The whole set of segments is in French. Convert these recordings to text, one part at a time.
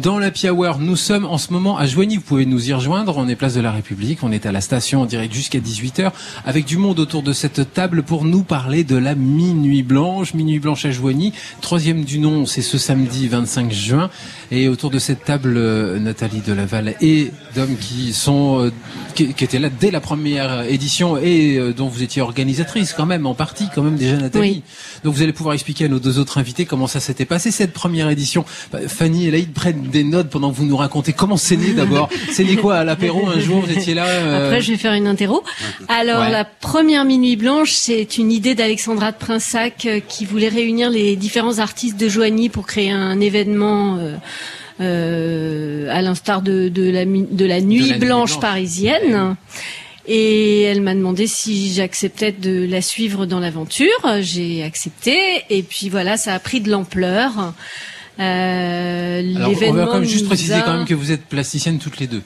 Dans la Hour, nous sommes en ce moment à Joigny. Vous pouvez nous y rejoindre. On est place de la République. On est à la station en direct jusqu'à 18h avec du monde autour de cette table pour nous parler de la Minuit Blanche. Minuit Blanche à Joigny. Troisième du nom, c'est ce samedi 25 juin. Et autour de cette table, euh, Nathalie Delaval et Dom qui sont, euh, qui, étaient là dès la première édition et euh, dont vous étiez organisatrice quand même, en partie quand même déjà Nathalie. Donc vous allez pouvoir expliquer à nos deux autres invités comment ça s'était passé cette première édition. Bah, Fanny et Laïd prennent des notes pendant que vous nous racontez comment c'est né d'abord. c'est né quoi à l'apéro un jour Vous étiez là euh Après, je vais faire une interro. Alors, la première Minuit Blanche, c'est une idée d'Alexandra de Prinsac euh, qui voulait réunir les différents artistes de Joigny pour créer un événement. Euh, euh à l'instar de, de, la, de la nuit, blanche, parisienne. Et elle m'a demandé si j'acceptais de la suivre dans l'aventure. J'ai accepté. Et puis voilà, ça a pris de l'ampleur. Euh, on va quand même juste préciser quand même que vous êtes plasticienne toutes les deux.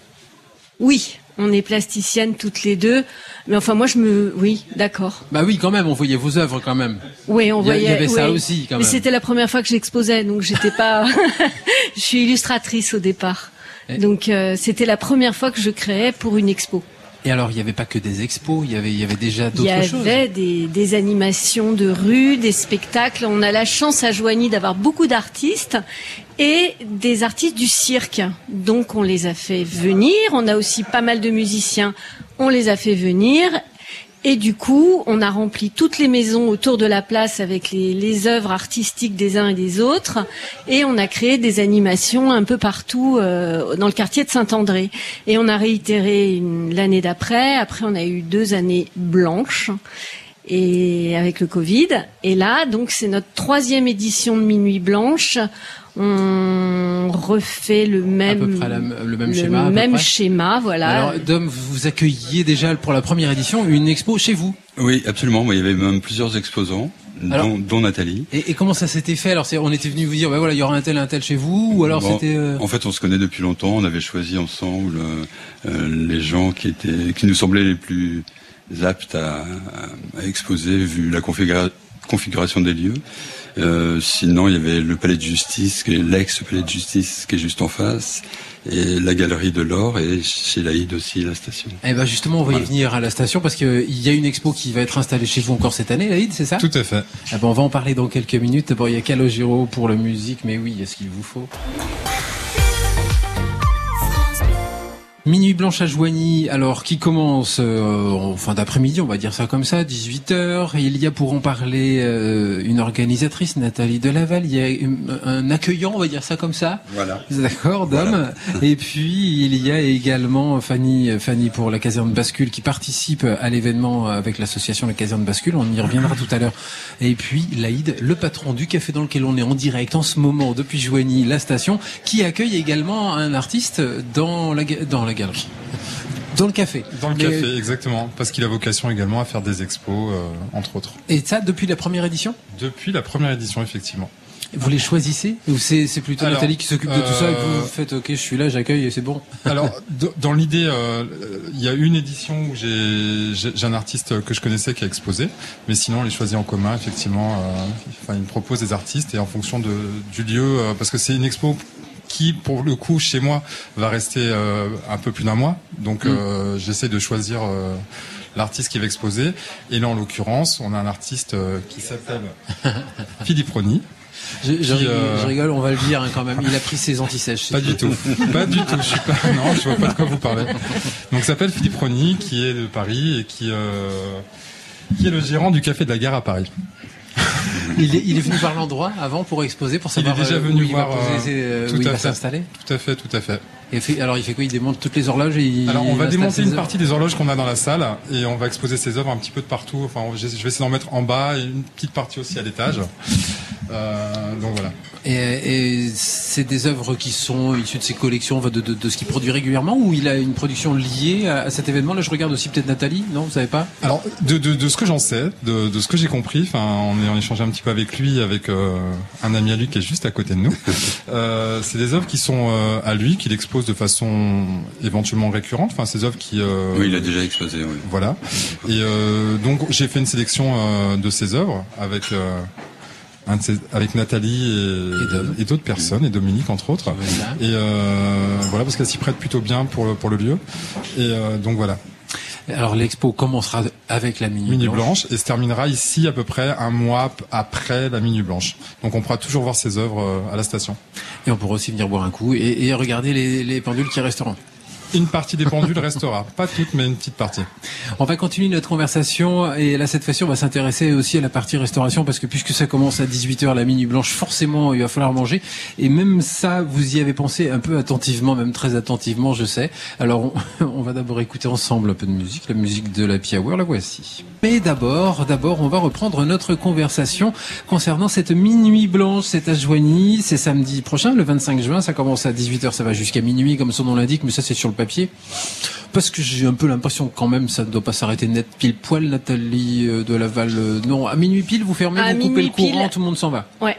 Oui, on est plasticienne toutes les deux. Mais enfin, moi, je me, oui, d'accord. Bah oui, quand même, on voyait vos œuvres quand même. Oui, on voyait. Il y avait ça aussi, quand même. Mais c'était la première fois que j'exposais, donc j'étais pas. je suis illustratrice au départ, donc euh, c'était la première fois que je créais pour une expo. Et alors, il n'y avait pas que des expos, il y avait, il y avait déjà d'autres choses. Il y avait des, des, animations de rue, des spectacles. On a la chance à Joigny d'avoir beaucoup d'artistes et des artistes du cirque. Donc, on les a fait venir. On a aussi pas mal de musiciens. On les a fait venir et du coup, on a rempli toutes les maisons autour de la place avec les, œuvres artistiques des uns et des autres. Et on a créé des animations un peu partout euh, dans le quartier de Saint-André. Et on a réitéré l'année d'après. Après, on a eu deux années blanches et avec le Covid. Et là, donc, c'est notre troisième édition de Minuit Blanche on refait le même, le même schéma. même schéma, voilà. Alors, Dom, vous accueilliez déjà pour la première édition une expo chez vous? Oui, absolument. il y avait même plusieurs exposants. dont, Nathalie. Et, comment ça s'était fait? Alors, on était venu vous dire, ben voilà, il y aura un tel, un tel chez vous, ou alors c'était. Euh, en fait, on se connaît depuis longtemps. On avait choisi ensemble euh, euh, les gens qui étaient, qui nous semblaient les plus aptes à, à exposer vu la configuration des lieux. Euh, sinon, il y avait le palais de justice, l'ex-palais de justice qui est juste en face, et la galerie de l'or, et chez Laïd aussi la station. Eh ben justement, on va y venir à la station parce qu'il y a une expo qui va être installée chez vous encore cette année, Laïd, c'est ça? Tout à fait. Eh ben, on va en parler dans quelques minutes. D'abord, il y a Calogero pour la musique, mais oui, est-ce qu'il vous faut Minuit blanche à Joigny, alors qui commence euh, en fin d'après-midi, on va dire ça comme ça, 18h. Il y a pour en parler euh, une organisatrice, Nathalie Delaval. Il y a un accueillant, on va dire ça comme ça. Voilà. D'accord, d'homme. Et puis il y a également Fanny, Fanny pour la caserne bascule qui participe à l'événement avec l'association La Caserne Bascule. On y reviendra tout à l'heure. Et puis Laïd, le patron du café dans lequel on est en direct en ce moment depuis Joigny, la station, qui accueille également un artiste dans la dans la galerie. Dans le café. Dans le café, exactement. Parce qu'il a vocation également à faire des expos, euh, entre autres. Et ça, depuis la première édition? Depuis la première édition, effectivement. Vous les choisissez? Ou c'est plutôt Nathalie qui s'occupe de tout ça et vous euh, faites ok je suis là j'accueille et c'est bon Alors dans l'idée euh, il y a une édition où j'ai un artiste que je connaissais qui a exposé mais sinon on les choisit en commun effectivement enfin il me propose des artistes et en fonction de, du lieu parce que c'est une expo qui, pour le coup, chez moi, va rester euh, un peu plus d'un mois. Donc, mm. euh, j'essaie de choisir euh, l'artiste qui va exposer. Et là, en l'occurrence, on a un artiste qui s'appelle Philippe Rony. Je, rigole, on va le dire hein, quand même. Il a pris ses antisèches. Pas du tout, pas du tout. Je suis pas, non, je vois pas de quoi vous parlez. Donc, s'appelle Philippe Rony, qui est de Paris et qui qui est le gérant du café de la gare à Paris il, est, il, est, venu voir l'endroit avant pour exposer, pour savoir il est déjà venu où voir, il va, euh, il s'installer. Tout à fait, tout à fait. Et fait, alors il fait quoi? Il démonte toutes les horloges et Alors on va démonter une partie des horloges qu'on a dans la salle et on va exposer ses œuvres un petit peu de partout. Enfin, je vais essayer d'en mettre en bas et une petite partie aussi à l'étage. Euh, donc voilà. Et, et c'est des œuvres qui sont issues de ses collections, de, de, de ce qu'il produit régulièrement, ou il a une production liée à, cet événement? Là, je regarde aussi peut-être Nathalie, non Vous savez pas? Alors, de, de, ce que j'en sais, de, ce que j'ai compris, enfin, on est en échange un petit peu avec lui, avec euh, un ami à lui qui est juste à côté de nous. euh, c'est des œuvres qui sont euh, à lui, qu'il expose de façon éventuellement récurrente. Enfin, ces œuvres qui. Euh, oui, il a déjà exposé. Oui. Voilà. Et donc, j'ai fait une sélection de ces œuvres avec un de ces- avec Nathalie et, et d'autres personnes, et Dominique entre autres. Voilà. Et euh, voilà, parce qu'elle s'y prête plutôt bien pour le, pour le lieu. Et euh, donc voilà, Alors l'expo commencera avec la Minuit, Minuit Blanche. Blanche, et se terminera ici à peu près un mois après la Minuit Blanche. Donc on pourra toujours voir ses œuvres euh, à la station. Et on pourra aussi venir boire un coup et, et regarder les, les pendules qui resteront. Une partie des pendules restera, pas toute, mais une petite partie. On va continuer notre conversation et là cette fois-ci on va s'intéresser aussi à la partie restauration parce que puisque ça commence à 18h la minuit blanche forcément il va falloir manger et même ça vous y avez pensé un peu attentivement même très attentivement je sais. Alors on, va d'abord écouter ensemble un peu de musique, la musique de la Hour, la voici. Mais d'abord, d'abord on va reprendre notre conversation concernant cette minuit blanche, c'est à Joigny, c'est samedi prochain le 25 juin, ça commence à 18h, ça va jusqu'à minuit comme son nom l'indique mais ça c'est sur le papier. Parce que j'ai un peu l'impression que quand même ça ne doit pas s'arrêter net pile poil, Nathalie euh, de Laval. euh, Non, à minuit pile, vous fermez, À vous coupez le pile. courant, tout le monde s'en va. Ouais.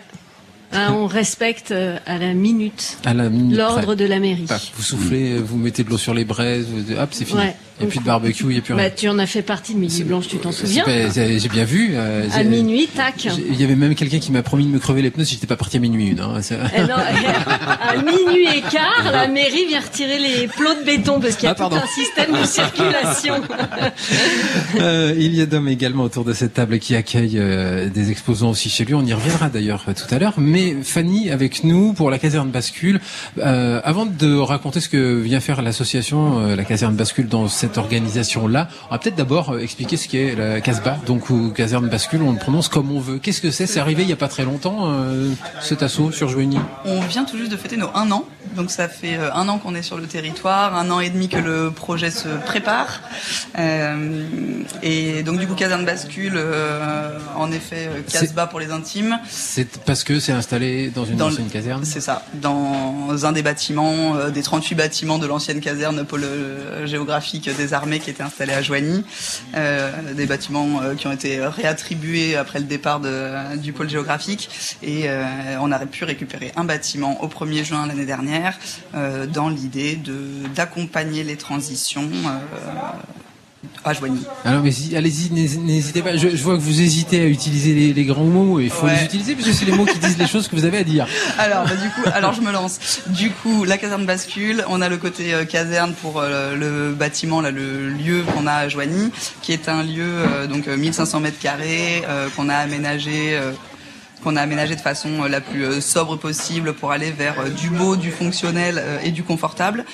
Hein, on respecte euh, à la minute À la minute l'ordre de la mairie. Paf, vous soufflez, euh, vous mettez de l'eau sur les braises, vous- hop, c'est fini. Ouais. Il n'y a plus de barbecue, il n'y a plus rien. Bah, tu en as fait partie de Midi Blanche, tu t'en souviens J'ai bien vu. euh, À minuit, tac. Il y avait même quelqu'un qui m'a promis de me crever les pneus si j'étais pas parti à minuit une. Hein. Eh non, à minuit et quart, la mairie vient retirer les plots de béton parce qu'il y a Ah, tout un système de circulation. Euh, il y a d'hommes également autour de cette table qui accueille euh, des exposants aussi chez lui. On y reviendra d'ailleurs tout à l'heure. Mais Fanny avec nous pour la caserne bascule. Avant de raconter ce que vient faire l'association, la caserne bascule dans cette organisation-là, on va peut-être d'abord euh, expliquer ce qu'est la Casbah. Donc ou caserne bascule, on le prononce comme on veut. Qu'est-ce que c'est? C'est arrivé il y a pas très longtemps euh, cet assaut sur Joigny? On vient tout juste de fêter nos un an, donc ça fait euh, un an qu'on est sur le territoire, un an et demi que le projet se prépare. Euh, et donc du coup, caserne bascule, euh, en effet, Casbah pour les intimes. C'est parce que c'est installé dans une Dans ancienne caserne? C'est ça, dans un des bâtiments, des 38 bâtiments de l'ancienne caserne pôle géographique des armées qui était installé à Joigny. Euh, des bâtiments euh, qui ont été réattribués après le départ du pôle géographique. Et euh, on a pu récupérer un bâtiment au 1er juin l'année dernière dans l'idée d'accompagner les transitions euh, à Joigny. Alors, mais si- allez-y, n'hés- n'hésitez pas. Je, je vois que vous hésitez à utiliser les, les grands mots. Il faut Ouais. les utiliser parce que c'est les mots qui disent les choses que vous avez à dire. Alors, bah, du coup, alors je me lance. Du coup, la caserne bascule. On a le côté euh, caserne pour euh, le bâtiment, là, le lieu qu'on a à Joigny, qui est un lieu euh, donc euh, 1500 mètres carrés euh, qu'on a aménagé. Qu'on a aménagé de façon euh, la plus euh, sobre possible pour aller vers euh, du beau, du fonctionnel et du confortable,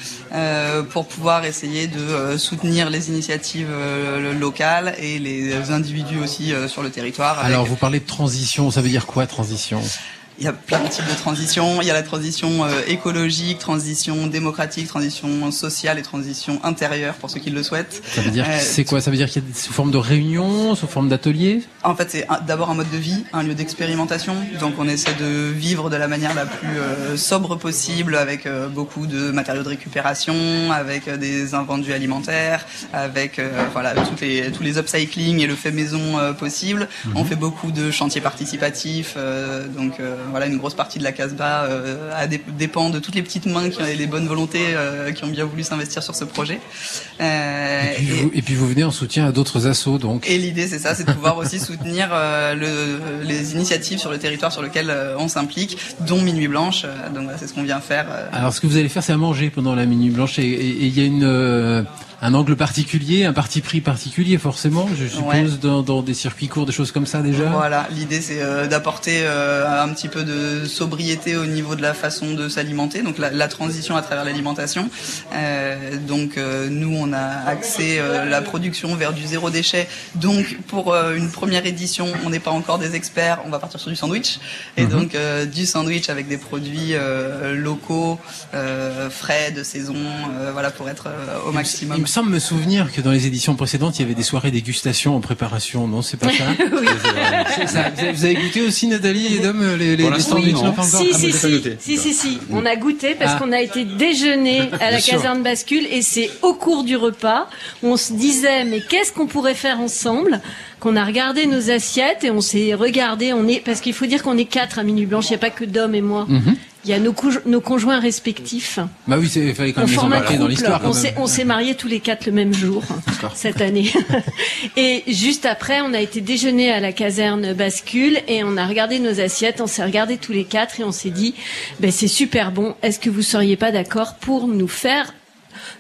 pour pouvoir essayer de soutenir les initiatives locales et les individus aussi sur le territoire. Alors, vous parlez de transition. Ça veut dire quoi, transition? Il y a plein de types de transitions. Il y a la transition euh, écologique, transition démocratique, transition sociale et transition intérieure pour ceux qui le souhaitent. Ça veut dire Euh, c'est quoi? Ça veut dire qu'il y a sous forme de réunion, sous forme d'atelier? En fait, c'est d'abord un mode de vie, un lieu d'expérimentation. Donc, on essaie de vivre de la manière la plus euh, sobre possible, avec beaucoup de matériaux de récupération, avec des invendus alimentaires, avec voilà toutes les, tous les upcycling et le fait maison possible. On fait beaucoup de chantiers participatifs. donc, voilà, une grosse partie de la Casbah euh, dépend de toutes les petites mains qui ont les bonnes volontés, euh, qui ont bien voulu s'investir sur ce projet. Euh, et puis, vous, et puis vous venez en soutien à d'autres assos, donc. et l'idée, c'est ça, c'est de pouvoir aussi soutenir le, les initiatives sur le territoire sur lequel on s'implique, dont Minuit Blanche. Donc voilà, c'est ce qu'on vient faire. Alors, ce que vous allez faire, c'est à manger pendant la minuit blanche, et et- et il y a une un angle particulier, un parti pris particulier, forcément, je suppose, Ouais. dans, dans des circuits courts, des choses comme ça déjà. Voilà, l'idée c'est euh, d'apporter euh, un petit peu de sobriété au niveau de la façon de s'alimenter, donc la, la transition à travers l'alimentation. Euh, donc euh, nous on a axé euh, la production vers du zéro déchet. Donc pour euh, une première édition, on n'est pas encore des experts, on va partir sur du sandwich et Mhm. donc euh, du sandwich avec des produits euh, locaux, euh, frais, de saison, euh, voilà pour être au maximum. Il me semble me souvenir que dans les éditions précédentes, il y avait des soirées dégustation en préparation. Non, c'est pas ça C'est ça. Vous avez- goûté aussi, Nathalie et Dom, les, les, sandwichs non. pas Si, Ah, si, si, si, si, si. On a goûté parce Ah. qu'on a été déjeuner à la Bien sûr. caserne bascule et c'est au cours du repas où on se disait mais qu'est-ce qu'on pourrait faire ensemble? Qu'on a regardé nos assiettes et on s'est regardé on est parce qu'il faut dire qu'on est quatre à minuit blanche il n'y a pas que Dom et moi Mhm. Il y a nos, nos conjoints respectifs. Bah oui, il fallait quand même les embarquer dans l'histoire. On s'est mariés tous les quatre le même jour cette année. et juste après, on a été déjeuner à la caserne bascule et on a regardé nos assiettes, on s'est regardé tous les quatre et on s'est dit, ben c'est super bon. Est-ce que vous seriez pas d'accord pour nous faire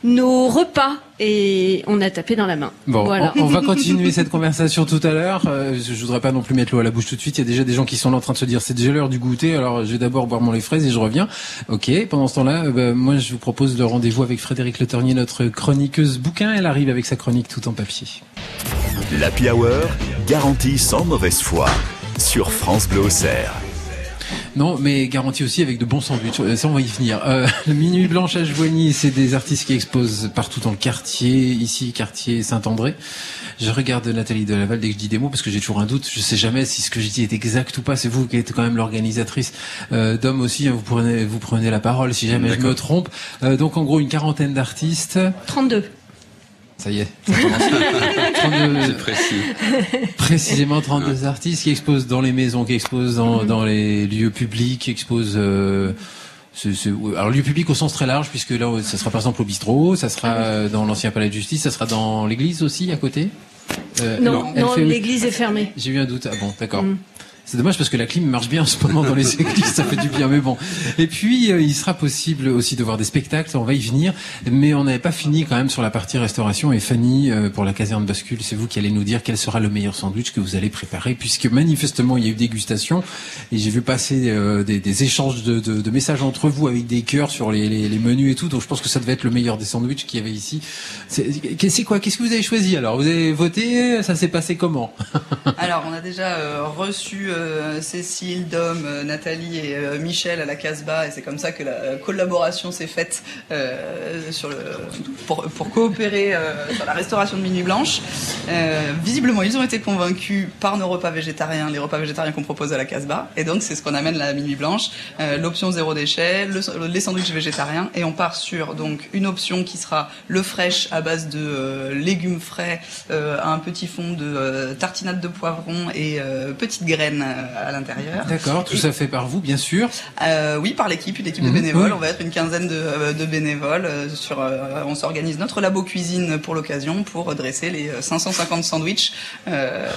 nos repas et on a tapé dans la main. Bon, voilà. on, va continuer cette conversation tout à l'heure. Euh, je voudrais pas non plus mettre l'eau à la bouche tout de suite. Il y a déjà des gens qui sont là en train de se dire c'est déjà l'heure du goûter. Alors je vais d'abord boire mon lait fraise et je reviens. Ok. Pendant ce temps-là, euh, bah, moi je vous propose le rendez-vous avec Frédéric Le Ternier, notre chroniqueuse bouquin. Elle arrive avec sa chronique tout en papier. L'Happy Hour, garantie sans mauvaise foi sur France Bleu non, mais garanti aussi avec de bons sandwichs. Euh, ça, on va y finir. Euh, le Minuit Blanche à Joigny, c'est des artistes qui exposent partout dans le quartier. Ici, quartier Saint-André. Je regarde Nathalie Delaval dès que je dis des mots parce que j'ai toujours un doute. Je sais jamais si ce que je dis est exact ou pas. C'est vous qui êtes quand même l'organisatrice. Euh, Dom aussi, hein, vous prenez, vous prenez la parole si jamais je me trompe. Euh, donc en gros, une quarantaine d'artistes. 32. Ça y est. 32, précis. Précisément 32 artistes qui exposent dans les maisons, qui exposent dans, dans les lieux publics, qui exposent... Euh, alors lieu public au sens très large puisque là ça sera par exemple au bistrot, ça sera dans l'ancien palais de justice, ça sera dans l'église aussi à côté. Euh, non, non, l'église est fermée. J'ai eu un doute. Ah bon, d'accord. Mm. C'est dommage parce que la clim marche bien en ce moment dans les églises, ça fait du bien, mais bon. Et puis, euh, il sera possible aussi de voir des spectacles, on va y venir, mais on n'avait pas fini quand même sur la partie restauration. Et Fanny, euh, pour la caserne bascule, c'est vous qui allez nous dire quel sera le meilleur sandwich que vous allez préparer, puisque manifestement, il y a eu dégustation, et j'ai vu passer euh, des, des, échanges de, de, de, messages entre vous avec des cœurs sur les, les, les, menus et tout, donc je pense que ça devait être le meilleur des sandwichs qu'il y avait ici. C'est quoi? Qu'est-ce que vous avez choisi alors? Vous avez voté? Ça s'est passé comment? Alors, on a déjà reçu euh, Cécile, Dom, euh, Nathalie et euh, Michel à la Casbah, et c'est comme ça que la collaboration s'est faite pour coopérer sur la restauration de Minuit Blanche. visiblement, ils ont été convaincus par nos repas végétariens, les repas végétariens qu'on propose à la Casbah, et donc c'est ce qu'on amène à la Minuit Blanche, l'option zéro déchet, les sandwichs végétariens, et on part sur donc une option qui sera le fraîche à base de légumes frais, un petit fond de tartinade de poivron et petites graines à l'intérieur. D'accord, tout ça fait par vous, bien sûr. Euh, oui, par l'équipe, une équipe de mhm. bénévoles. On va être une quinzaine de, euh, de bénévoles. Euh, sur, euh, on s'organise notre labo cuisine pour l'occasion pour dresser les 550 sandwichs, euh,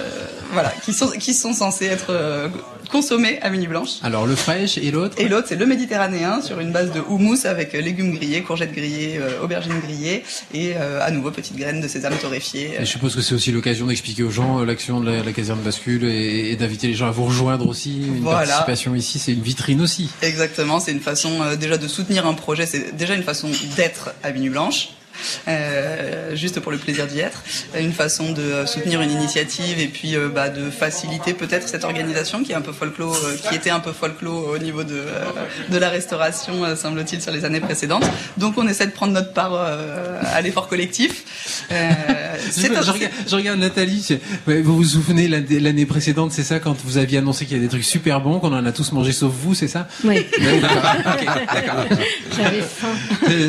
voilà, qui sont qui sont censés être consommés à Mini Blanche. Alors le fraîche et l'autre Et l'autre, c'est le méditerranéen sur une base de houmous avec légumes grillés, courgettes grillées, aubergines grillées et à nouveau petites graines de sésame torréfiées. Et je suppose que c'est aussi l'occasion d'expliquer aux gens l'action de la, la caserne bascule et, et d'inviter les gens à vous rejoindre aussi. Une participation ici, c'est une vitrine aussi. Exactement, c'est une façon euh, déjà de soutenir un projet, c'est déjà une façon d'être à Minuit Blanche. Euh, juste pour le plaisir d'y être. Une façon de euh, soutenir une initiative et puis euh, bah, de faciliter peut-être cette organisation qui est un peu folklore, qui était un peu folklore au niveau de, de la restauration, semble-t-il, sur les années précédentes. Donc on essaie de prendre notre part à l'effort collectif. je, regarde, je, regarde, Nathalie, vous vous souvenez l'année précédente, c'est ça, quand vous aviez annoncé qu'il y a des trucs super bons, qu'on en a tous mangé sauf vous, c'est ça Oui. J'avais faim.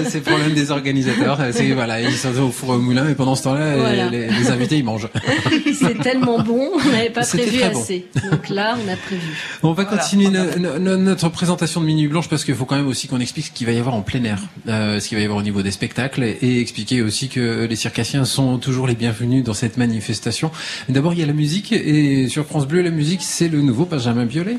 C'est le problème des organisateurs voilà, ils sont au four au moulin, et pendant ce temps-là, les, invités ils mangent. C'est tellement bon, on n'avait pas prévu assez. Donc là, on a prévu. On va continuer notre présentation de Minuit Blanche parce qu'il faut quand même aussi qu'on explique ce qu'il va y avoir en plein air, euh, ce qu'il va y avoir au niveau des spectacles, et, expliquer aussi que les circassiens sont toujours les bienvenus dans cette manifestation. D'abord, il y a la musique, et sur France Bleu, la musique, c'est le nouveau Benjamin Biolay.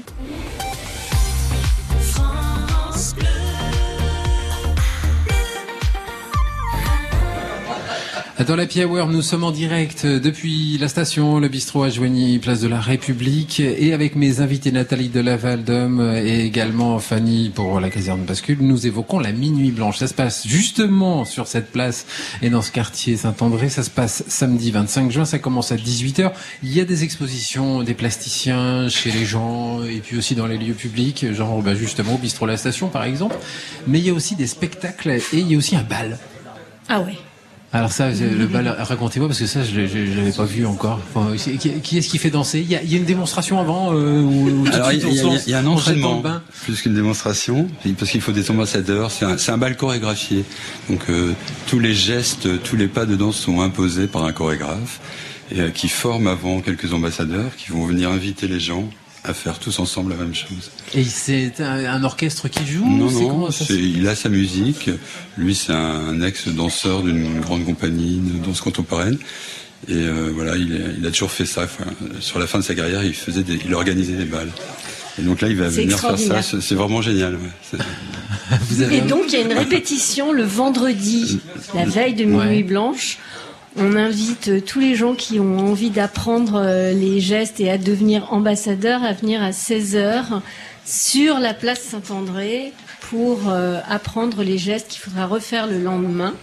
Dans la Hour, nous sommes en direct depuis la station, le bistrot à Joigny, place de la République, et avec mes invités Nathalie de Lavaldom et également Fanny pour la caserne bascule, nous évoquons la minuit blanche. Ça se passe justement sur cette place et dans ce quartier Saint-André. Ça se passe samedi 25 juin, ça commence à 18h. Il y a des expositions des plasticiens chez les gens et puis aussi dans les lieux publics, genre bah, justement au bistrot La Station par exemple. Mais il y a aussi des spectacles et il y a aussi un bal. Ah ouais. Alors ça, le bal, racontez-moi parce que ça, je, ne l'avais pas vu encore. qui, est-ce qui fait danser? Il y, a, une démonstration avant euh, Alors, il, y a, un entraînement plus qu'une démonstration, parce qu'il faut des ambassadeurs. C'est un, bal chorégraphié, donc euh, tous les gestes, tous les pas de danse sont imposés par un chorégraphe et euh, qui forme avant quelques ambassadeurs qui vont venir inviter les gens à faire tous ensemble la même chose. Et c'est un, un orchestre qui joue Non, c'est non, ça il a sa musique. Lui, c'est un ex-danseur d'une grande compagnie de danse contemporaine. Et euh, voilà, il, est- il a toujours fait ça. Enfin, sur la fin de sa carrière, il faisait, des- il organisait des balles. Et donc là, il va venir faire ça. C'est vraiment génial. ouais. C'est- Vous avez Et donc, il y a une répétition le vendredi, la veille de Minuit Ouais. Blanche. On invite euh, tous les gens qui ont envie d'apprendre euh, les gestes et à devenir ambassadeurs à venir à 16h sur la place Saint-André pour euh, apprendre les gestes qu'il faudra refaire le lendemain.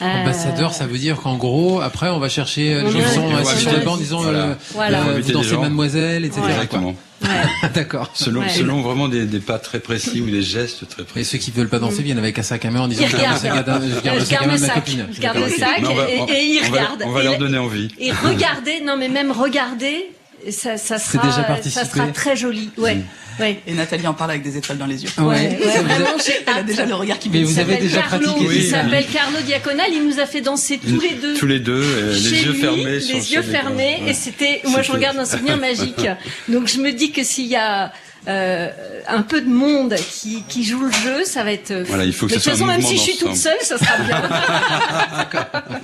Euh, Ambassadeur, ça veut dire qu'en gros, après, on va chercher euh, les gens qui sont assis sur le banc en disant Voilà. euh, Voilà. euh, vous dansez mademoiselle, etc. Exactement. ouais. D'accord. Selon, Ouais. selon vraiment des, des pas très précis ou des gestes très Et précis. ceux qui veulent pas danser viennent avec un sac à main en disant je garde le regardent. sac à main- je garde le Je sac à garde main le de ma sac. copine. Je garde le sac et, et ils on va- regardent. On va Et leur le- donner envie. Et regardez, non mais même regardez, ça, ça sera, ça sera très joli. Ouais, ouais. Et Nathalie en parle avec des étoiles dans les yeux. Ouais. Vraiment, Elle a déjà le regard qui Mais me vous avez déjà Carlo, pratiqué Il ça. s'appelle Carlo Diaconal. Il nous a fait danser tous les deux. Tous les deux, euh, les chez yeux lui, fermés. les sur- yeux fermés, Ouais. et c'était, moi je regarde un souvenir magique. Donc je me dis que s'il y a euh, un peu de monde qui, qui joue le jeu, ça va être. Voilà, il faut que Mais ce de toute façon, même si je suis toute seule, ça sera bien.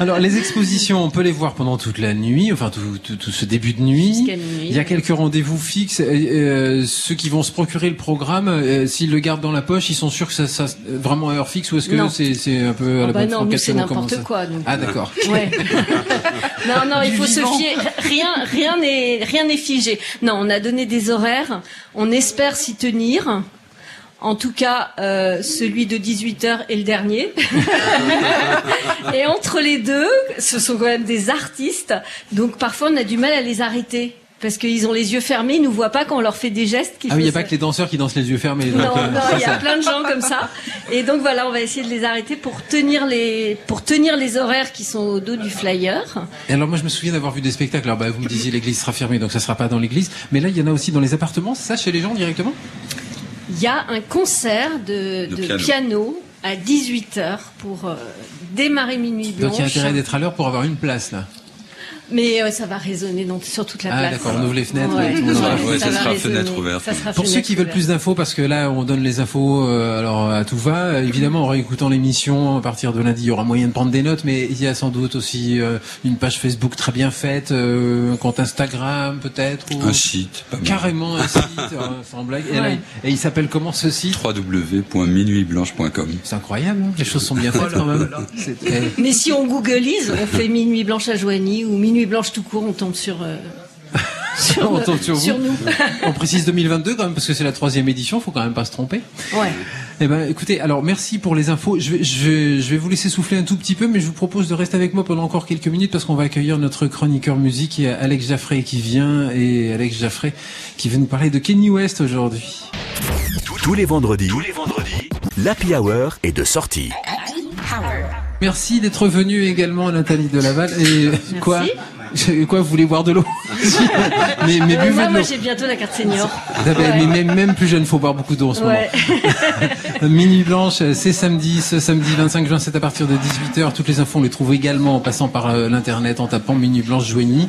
Alors les expositions, on peut les voir pendant toute la nuit, enfin tout, tout, tout ce début de nuit. Il y a quelques rendez-vous fixes. Euh, euh, ceux qui vont se procurer le programme, euh, s'ils le gardent dans la poche, ils sont sûrs que ça, ça vraiment à heure fixe ou est-ce que Non. c'est un peu à la Oh bah non, c'est n'importe quoi. donc. Ah d'accord. Ouais. non, non, il Du faut se fier. Rien, rien n'est, rien n'est figé. Non, on a donné des horaires. On espère s'y tenir. En tout cas, euh, celui de 18 h est le dernier. Et entre les deux, ce sont quand même des artistes. Donc parfois, on a du mal à les arrêter. Parce qu'ils ont les yeux fermés, ils nous voient pas quand on leur fait des gestes. Ah oui, il n'y a pas que les danseurs qui dansent les yeux fermés. donc, non, euh, il y a ça- plein de gens comme ça. Et donc voilà, on va essayer de les arrêter pour tenir les, pour tenir les horaires qui sont au dos du flyer. Et alors moi je me souviens d'avoir vu des spectacles. Alors bah, vous me disiez l'église sera fermée, donc ça sera pas dans l'église. Mais là il y en a aussi dans les appartements, c'est ça chez les gens directement? Il y a un concert de, De de piano. piano. à 18h pour euh, démarrer Minuit Blanche. Donc il y a intérêt d'être à l'heure pour avoir une place là. Mais euh, ça va résonner dans, sur toute la Ah, place. d'accord, on ouvre les fenêtres, Ouais, tout ça sera fenêtre ouverte. Ça sera Pour ceux qui veulent plus d'infos, parce que là on donne les infos euh, alors à tout va. euh, Évidemment, en réécoutant l'émission à partir de lundi, il y aura moyen de prendre des notes, mais il y a sans doute aussi euh, une page Facebook très bien faite, euh, un compte Instagram peut-être, ou Un site, pas carrément un site, euh, sans blague. Et, là, Ouais. et il s'appelle comment ce site? www.minuitblanche.com. C'est incroyable, hein les choses sont bien faites quand même. Mais si on googlise, on fait Minuit Blanche à Joigny ou Minuit Blanche tout court, on tombe sur, euh, sur, On tombe sur vous. nous. On précise 2022 quand même parce que c'est la troisième édition, faut quand même pas se tromper. Ouais. Eh ben, écoutez, alors merci pour les infos. Je vais, je, vais, je vais vous laisser souffler un tout petit peu, mais je vous propose de rester avec moi pendant encore quelques minutes parce qu'on va accueillir notre chroniqueur musique, il y a Alex Jaffray qui vient et Alex Jaffray qui va nous parler de Kenny West aujourd'hui. Tous les vendredis, tous les vendredis, l'Happy Hour est de sortie. Merci d'être venu également Nathalie de Laval. Et quoi Je- Quoi, vous voulez boire de l'eau mais, mais Euh, buvez moi, de moi l'eau. j'ai bientôt la carte senior. Ah ben, Ouais. Mais même, même plus jeune, faut boire beaucoup d'eau en ce Ouais. moment. Minuit Blanche, c'est samedi, ce samedi 25 juin, c'est à partir de 18h. Toutes les infos, on les trouve également en passant par euh, l'internet, en tapant Minuit Blanche Joigny.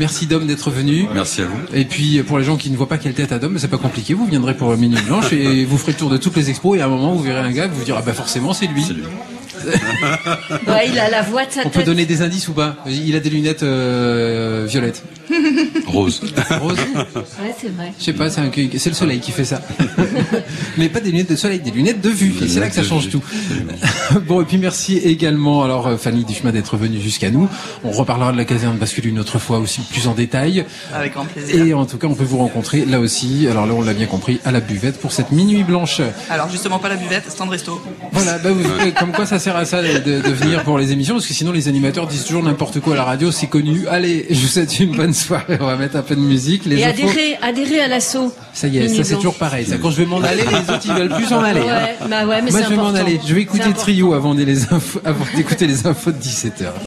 Merci Dom d'être venu. Merci à vous. Et puis euh, pour les gens qui ne voient pas quelle tête a Dom, c'est pas compliqué, vous viendrez pour Minuit Blanche et vous ferez le tour de toutes les expos et à un moment vous verrez un gars, vous vous direz ah bah forcément c'est lui. Ouais, il a la voix de sa On tête. peut donner des indices ou pas Il a des lunettes euh, violettes. Rose. Rose Ouais, c'est vrai. Je sais pas, c'est un- c'est le soleil qui fait ça. Mais pas des lunettes de soleil, des lunettes de vue. Et c'est là que ça change tout. bon, et puis merci également, alors euh, Fanny Duchemin d'être venue jusqu'à nous. On reparlera de la caserne bascule une autre fois aussi plus en détail. Avec grand plaisir. Et en tout cas, on peut vous rencontrer là aussi, alors là on l'a bien compris, à la buvette pour cette minuit blanche. Alors justement pas la buvette, stand resto. Voilà, bah, vous- comme quoi ça sert à ça de, de- de venir pour les émissions, parce que sinon les animateurs disent toujours n'importe quoi à la radio, c'est connu. Allez, je vous souhaite une bonne soirée, on va mettre un peu de musique. Les Et adhérer, adhérer à l'assaut. Ça y est, ça c'est toujours pareil. Ça, quand je vais m'en aller, les autres ils veulent plus s'en aller. hein. Bah ouais, mais Moi je vais m'en aller. Je vais écouter. Trio avant, les infos, avant d'écouter les infos de 17h.